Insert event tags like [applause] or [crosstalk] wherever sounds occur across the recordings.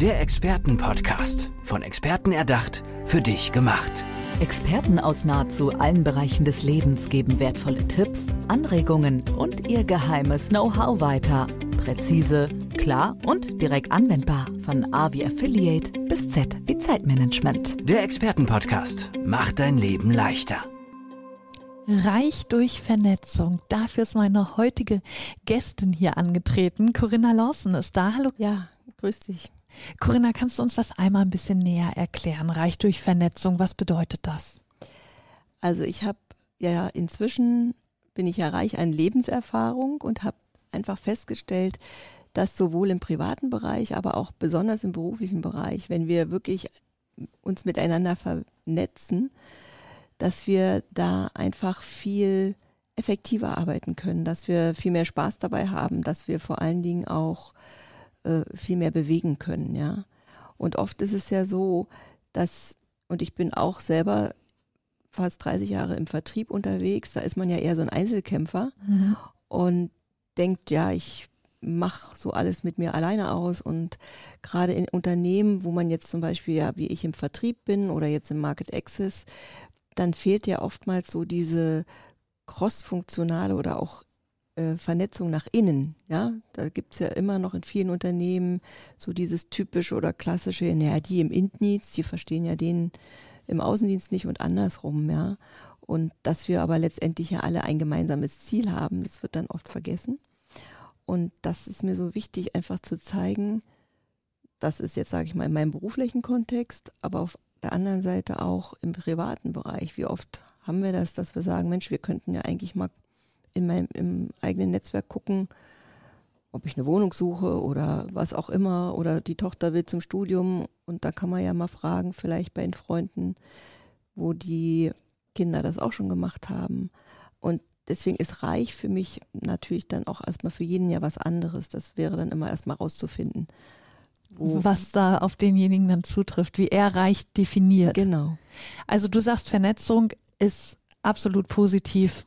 Der Expertenpodcast. Von Experten erdacht, für dich gemacht. Experten aus nahezu allen Bereichen des Lebens geben wertvolle Tipps, Anregungen und ihr geheimes Know-how weiter. Präzise, klar und direkt anwendbar. Von A wie Affiliate bis Z wie Zeitmanagement. Der Expertenpodcast macht dein Leben leichter. Reich durch Vernetzung. Dafür ist meine heutige Gästin hier angetreten. Corinna Lawson ist da. Hallo. Ja, grüß dich. Corinna, kannst du uns das einmal ein bisschen näher erklären? Reich durch Vernetzung, was bedeutet das? Also ich habe ja inzwischen bin ich ja reich an Lebenserfahrung und habe einfach festgestellt, dass sowohl im privaten Bereich, aber auch besonders im beruflichen Bereich, wenn wir wirklich uns miteinander vernetzen, dass wir da einfach viel effektiver arbeiten können, dass wir viel mehr Spaß dabei haben, dass wir vor allen Dingen auch äh, viel mehr bewegen können, ja. Und oft ist es ja so, dass, und ich bin auch selber fast 30 Jahre im Vertrieb unterwegs, da ist man ja eher so ein Einzelkämpfer mhm. und denkt, ja, ich mache so alles mit mir alleine aus und gerade in Unternehmen, wo man jetzt zum Beispiel ja wie ich im Vertrieb bin oder jetzt im Market Access, dann fehlt ja oftmals so diese cross-funktionale oder auch äh, Vernetzung nach innen. Ja, da gibt's ja immer noch in vielen Unternehmen so dieses typische oder klassische, naja, die im Innendienst, die verstehen ja den im Außendienst nicht und andersrum, ja. Und dass wir aber letztendlich ja alle ein gemeinsames Ziel haben, das wird dann oft vergessen. Und das ist mir so wichtig, einfach zu zeigen, das ist jetzt, sage ich mal, in meinem beruflichen Kontext, aber auf der anderen Seite auch im privaten Bereich. Wie oft haben wir das, dass wir sagen, Mensch, wir könnten ja eigentlich mal in meinem im eigenen Netzwerk gucken, ob ich eine Wohnung suche oder was auch immer oder die Tochter will zum Studium und da kann man ja mal fragen, vielleicht bei den Freunden, wo die Kinder das auch schon gemacht haben. Und deswegen ist reich für mich natürlich dann auch erstmal für jeden ja was anderes. Das wäre dann immer erstmal rauszufinden. Was da auf denjenigen dann zutrifft, wie er reich definiert. Genau. Also du sagst, Vernetzung ist absolut positiv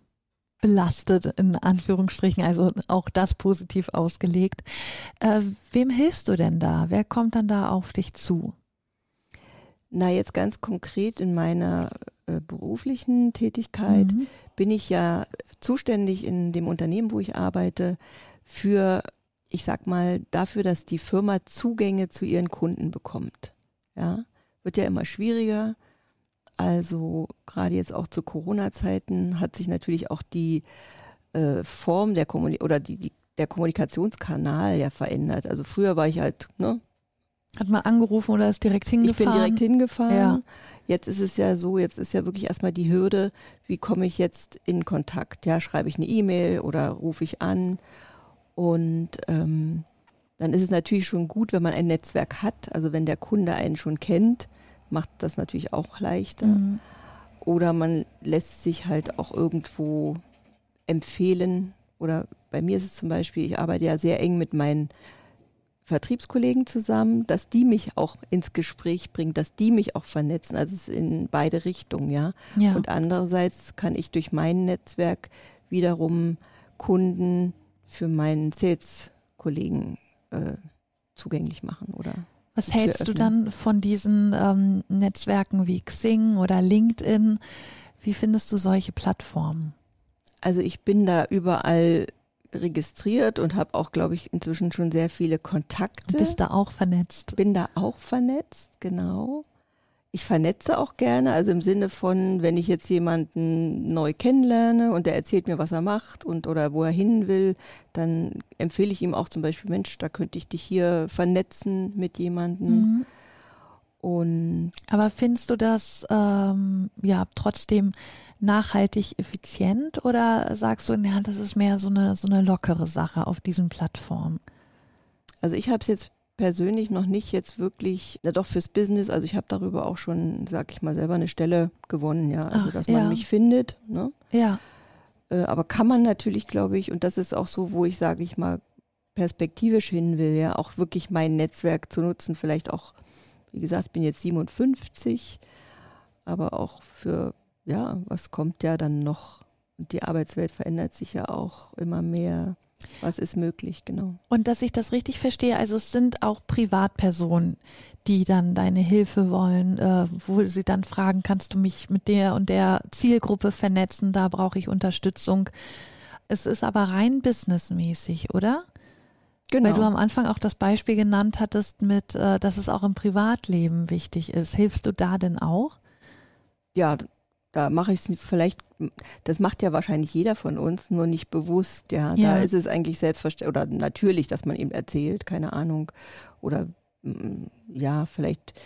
belastet, in Anführungsstrichen, also auch das positiv ausgelegt. Äh, wem hilfst du denn da? Wer kommt dann da auf dich zu? Na, jetzt ganz konkret in meiner äh, beruflichen Tätigkeit mhm. bin ich ja zuständig in dem Unternehmen, wo ich arbeite, für, ich sag mal, dafür, dass die Firma Zugänge zu ihren Kunden bekommt. Ja, wird ja immer schwieriger also gerade jetzt auch zu Corona-Zeiten hat sich natürlich auch die äh, Form der Kommunikation oder die, die, der Kommunikationskanal ja verändert. Also früher war ich halt, ne? Hat man angerufen oder ist direkt hingefahren? Ich bin direkt hingefahren. Ja. Jetzt ist es ja so, jetzt ist ja wirklich erstmal die Hürde, wie komme ich jetzt in Kontakt? Ja, schreibe ich eine E-Mail oder rufe ich an? Und ähm, dann ist es natürlich schon gut, wenn man ein Netzwerk hat, also wenn der Kunde einen schon kennt, macht das natürlich auch leichter. Mhm. Oder man lässt sich halt auch irgendwo empfehlen. Oder bei mir ist es zum Beispiel, ich arbeite ja sehr eng mit meinen Vertriebskollegen zusammen, dass die mich auch ins Gespräch bringen, dass die mich auch vernetzen. Also es ist in beide Richtungen, ja. ja. Und andererseits kann ich durch mein Netzwerk wiederum Kunden für meinen Sales-Kollegen äh, zugänglich machen oder was hältst du dann von diesen ähm, Netzwerken wie Xing oder LinkedIn? Wie findest du solche Plattformen? Also ich bin da überall registriert und habe auch, glaube ich, inzwischen schon sehr viele Kontakte. Bist da auch vernetzt? Bin da auch vernetzt, genau ich vernetze auch gerne, also im Sinne von, wenn ich jetzt jemanden neu kennenlerne und der erzählt mir, was er macht und oder wo er hin will, dann empfehle ich ihm auch zum Beispiel, Mensch, da könnte ich dich hier vernetzen mit jemandem. Mhm. Und Aber findest du das ähm, ja trotzdem nachhaltig effizient oder sagst du, ja, das ist mehr so eine so eine lockere Sache auf diesen Plattformen? Also ich habe es jetzt persönlich noch nicht jetzt wirklich, ja doch fürs Business, also ich habe darüber auch schon, sag ich mal, selber eine Stelle gewonnen, ja, also Ach, dass man ja. mich findet, ne? Ja. Äh, aber kann man natürlich, glaube ich, und das ist auch so, wo ich, sage ich mal, perspektivisch hin will, ja, auch wirklich mein Netzwerk zu nutzen, vielleicht auch, wie gesagt, ich bin jetzt 57, aber auch für, ja, was kommt ja dann noch? Die Arbeitswelt verändert sich ja auch immer mehr. Was ist möglich, genau. Und dass ich das richtig verstehe, also es sind auch Privatpersonen, die dann deine Hilfe wollen, äh, wo sie dann fragen, kannst du mich mit der und der Zielgruppe vernetzen, da brauche ich Unterstützung. Es ist aber rein businessmäßig, oder? Genau. Weil du am Anfang auch das Beispiel genannt hattest mit, äh, dass es auch im Privatleben wichtig ist. Hilfst du da denn auch? ja, da mache ich es vielleicht, das macht ja wahrscheinlich jeder von uns, nur nicht bewusst, ja. Ja. Da ist es eigentlich selbstverständlich oder natürlich, dass man eben erzählt, keine Ahnung. Oder mm, ja, vielleicht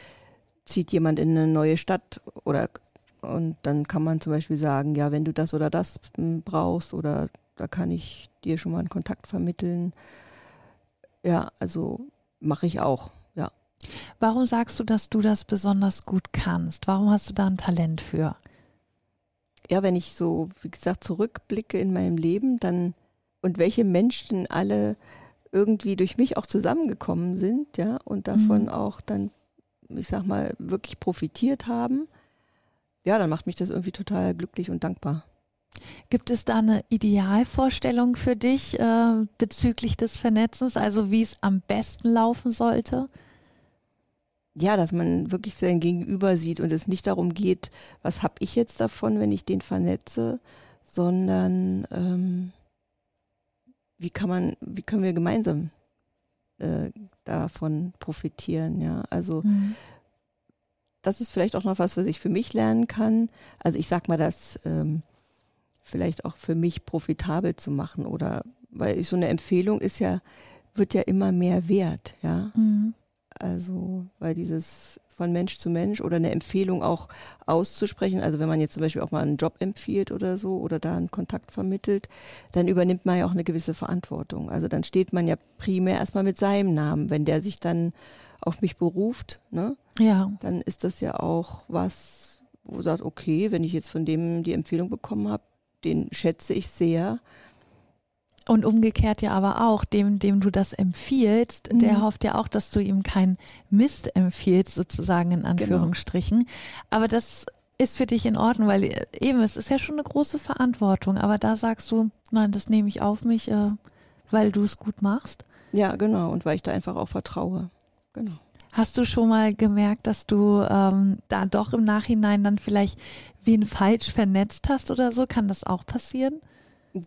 zieht jemand in eine neue Stadt oder und dann kann man zum Beispiel sagen, ja, wenn du das oder das brauchst oder da kann ich dir schon mal einen Kontakt vermitteln. Ja, also mache ich auch. Ja. Warum sagst du, dass du das besonders gut kannst? Warum hast du da ein Talent für? Ja, wenn ich so, wie gesagt, zurückblicke in meinem Leben, dann und welche Menschen alle irgendwie durch mich auch zusammengekommen sind, ja, und davon Mhm. auch dann, ich sag mal, wirklich profitiert haben, ja, dann macht mich das irgendwie total glücklich und dankbar. Gibt es da eine Idealvorstellung für dich äh, bezüglich des Vernetzens, also wie es am besten laufen sollte? Ja, dass man wirklich sein Gegenüber sieht und es nicht darum geht, was habe ich jetzt davon, wenn ich den vernetze, sondern ähm, wie kann man, wie können wir gemeinsam äh, davon profitieren, ja. Also Mhm. das ist vielleicht auch noch was, was ich für mich lernen kann. Also ich sag mal, das ähm, vielleicht auch für mich profitabel zu machen oder weil so eine Empfehlung ist ja, wird ja immer mehr wert, ja. Mhm. Also, weil dieses von Mensch zu Mensch oder eine Empfehlung auch auszusprechen, also wenn man jetzt zum Beispiel auch mal einen Job empfiehlt oder so oder da einen Kontakt vermittelt, dann übernimmt man ja auch eine gewisse Verantwortung. Also dann steht man ja primär erstmal mit seinem Namen. Wenn der sich dann auf mich beruft, ne, Ja, dann ist das ja auch was, wo sagt, okay, wenn ich jetzt von dem die Empfehlung bekommen habe, den schätze ich sehr. Und umgekehrt ja aber auch, dem, dem du das empfiehlst, der Mhm. hofft ja auch, dass du ihm keinen Mist empfiehlst, sozusagen in Anführungsstrichen. Aber das ist für dich in Ordnung, weil äh, eben, es ist ja schon eine große Verantwortung, aber da sagst du, nein, das nehme ich auf mich, äh, weil du es gut machst. Ja, genau. Und weil ich da einfach auch vertraue. Genau. Hast du schon mal gemerkt, dass du ähm, da doch im Nachhinein dann vielleicht wen falsch vernetzt hast oder so? Kann das auch passieren?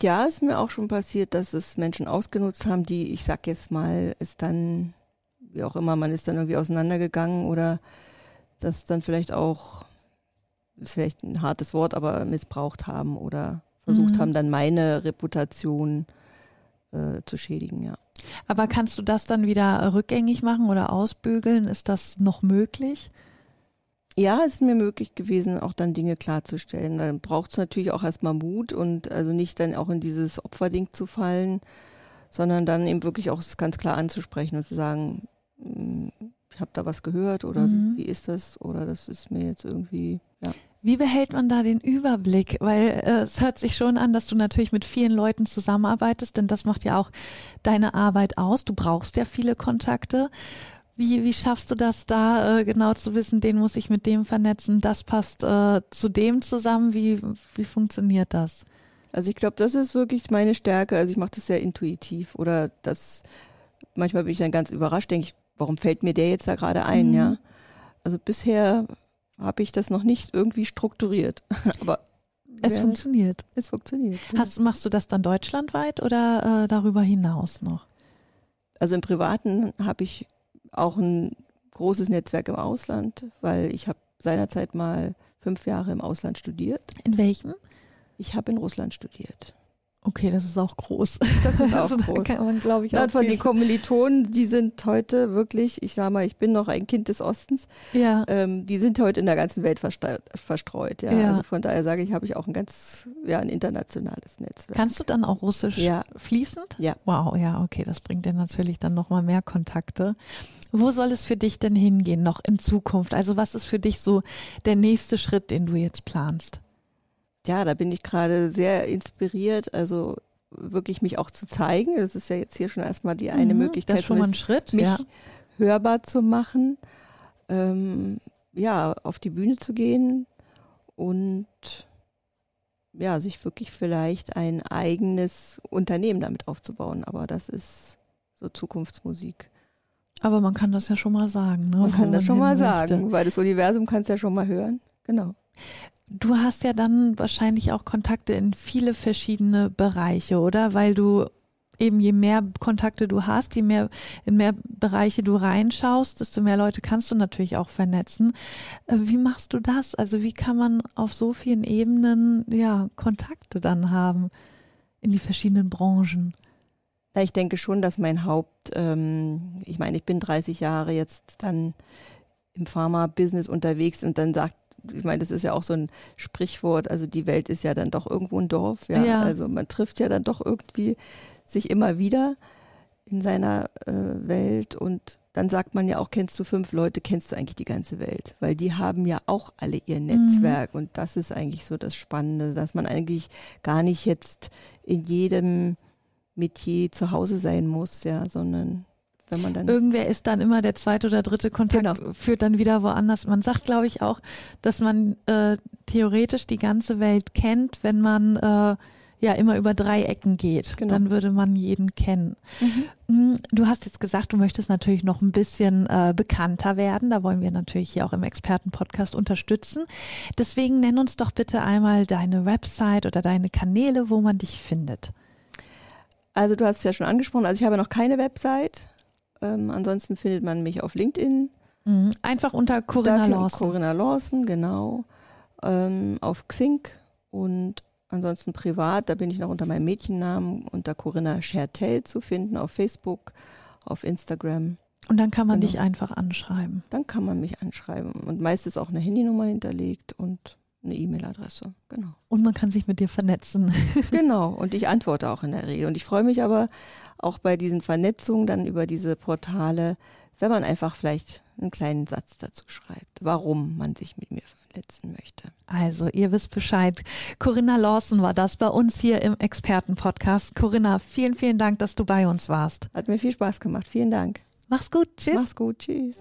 Ja, ist mir auch schon passiert, dass es Menschen ausgenutzt haben, die, ich sag jetzt mal, ist dann, wie auch immer, man ist dann irgendwie auseinandergegangen oder das dann vielleicht auch, ist vielleicht ein hartes Wort, aber missbraucht haben oder versucht Mhm. haben, dann meine Reputation äh, zu schädigen, ja. Aber kannst du das dann wieder rückgängig machen oder ausbügeln? Ist das noch möglich? Ja, es ist mir möglich gewesen, auch dann Dinge klarzustellen. Dann braucht es natürlich auch erstmal Mut und also nicht dann auch in dieses Opferding zu fallen, sondern dann eben wirklich auch ganz klar anzusprechen und zu sagen, "Mm, ich habe da was gehört oder Mhm. wie ist das oder das ist mir jetzt irgendwie, ja. Wie behält man da den Überblick? Weil äh, es hört sich schon an, dass du natürlich mit vielen Leuten zusammenarbeitest, denn das macht ja auch deine Arbeit aus. Du brauchst ja viele Kontakte. Wie, wie schaffst du das da äh, genau zu wissen, den muss ich mit dem vernetzen, das passt äh, zu dem zusammen? Wie, wie funktioniert das? Also ich glaube, das ist wirklich meine Stärke. Also ich mache das sehr intuitiv oder das, manchmal bin ich dann ganz überrascht, denke ich, warum fällt mir der jetzt da gerade ein, Mhm. ja? Also bisher habe ich das noch nicht irgendwie strukturiert, [laughs] aber Es ja, funktioniert. es funktioniert. Hast, machst du das dann deutschlandweit oder äh, darüber hinaus noch? Also im Privaten habe ich auch ein großes Netzwerk im Ausland, weil ich habe seinerzeit mal fünf Jahre im Ausland studiert. In welchem? Ich habe in Russland studiert. Okay, das ist auch groß. Das ist [laughs] auch Also da groß. Kann man, glaube ich, auch und von den Kommilitonen, die sind heute wirklich, ich sag mal, ich bin noch ein Kind des Ostens, ja. ähm, die sind heute in der ganzen Welt verstreut. Ja. Ja. Also von daher sage ich, habe ich auch ein ganz, ja, ein internationales Netzwerk. Kannst du dann auch Russisch Ja. fließend? Ja. Wow, ja, okay, das bringt dir natürlich dann nochmal mehr Kontakte. Wo soll es für dich denn hingehen, noch in Zukunft? Also was ist für dich so der nächste Schritt, den du jetzt planst? Ja, da bin ich gerade sehr inspiriert, also wirklich mich auch zu zeigen. Das ist ja jetzt hier schon erstmal die eine Mhm, Möglichkeit, Das ist schon mal ein Schritt. mich ja. hörbar zu machen, ähm, ja, auf die Bühne zu gehen und ja, sich wirklich vielleicht ein eigenes Unternehmen damit aufzubauen. Aber das ist so Zukunftsmusik. Aber man kann das ja schon mal sagen. Ne? Man kann das schon mal hin sagen, möchte. weil das Universum kannst ja schon mal hören. Genau. Du hast ja dann wahrscheinlich auch Kontakte in viele verschiedene Bereiche, oder? Weil du eben je mehr Kontakte du hast, je mehr in mehr Bereiche du reinschaust, desto mehr Leute kannst du natürlich auch vernetzen. Äh, Wie machst du das? Also wie kann man auf so vielen Ebenen ja Kontakte dann haben in die verschiedenen Branchen? Ja, ich denke schon, dass mein Haupt, ähm, ich meine, ich bin 30 Jahre jetzt dann im Pharma-Business unterwegs und dann sagt, ich meine, das ist ja auch so ein Sprichwort, also die Welt ist ja dann doch irgendwo ein Dorf, ja. Ja. Also man trifft ja dann doch irgendwie sich immer wieder in seiner äh, Welt und dann sagt man ja auch, kennst du fünf Leute, kennst du eigentlich die ganze Welt, weil die haben ja auch alle ihr Netzwerk und das ist eigentlich so das Spannende, dass man eigentlich gar nicht jetzt in jedem Metier zu Hause sein muss, ja, sondern wenn man dann Irgendwer ist dann immer der zweite oder dritte Kontakt, Genau. führt dann wieder woanders. Man sagt, glaube ich, auch, dass man äh, theoretisch die ganze Welt kennt, wenn man äh, ja immer über drei Ecken geht. Genau. Dann würde man jeden kennen. Mhm. Mm, Du hast jetzt gesagt, du möchtest natürlich noch ein bisschen äh, bekannter werden. Da wollen wir natürlich hier auch im Expertenpodcast unterstützen. Deswegen nenn uns doch bitte einmal deine Website oder deine Kanäle, wo man dich findet. Also du hast es ja schon angesprochen, also ich habe noch keine Website. Ähm, ansonsten findet man mich auf LinkedIn. Mhm. Einfach unter Corinna Lawson. Corinna Lawson, genau. Ähm, auf Xing und ansonsten privat, da bin ich noch unter meinem Mädchennamen, unter Corinna Schertel zu finden, auf Facebook, auf Instagram. Und dann kann man Genau. dich einfach anschreiben. Dann kann man mich anschreiben. Und meistens auch eine Handynummer hinterlegt und eine E-Mail-Adresse. Genau. Und man kann sich mit dir vernetzen. [laughs] Genau, und ich antworte auch in der Regel. Und ich freue mich aber auch bei diesen Vernetzungen dann über diese Portale, wenn man einfach vielleicht einen kleinen Satz dazu schreibt, warum man sich mit mir vernetzen möchte. Also, ihr wisst Bescheid. Corinna Lawson war das bei uns hier im Expertenpodcast. Corinna, vielen, vielen Dank, dass du bei uns warst. Hat mir viel Spaß gemacht. Vielen Dank. Mach's gut. Tschüss. Mach's gut. Tschüss.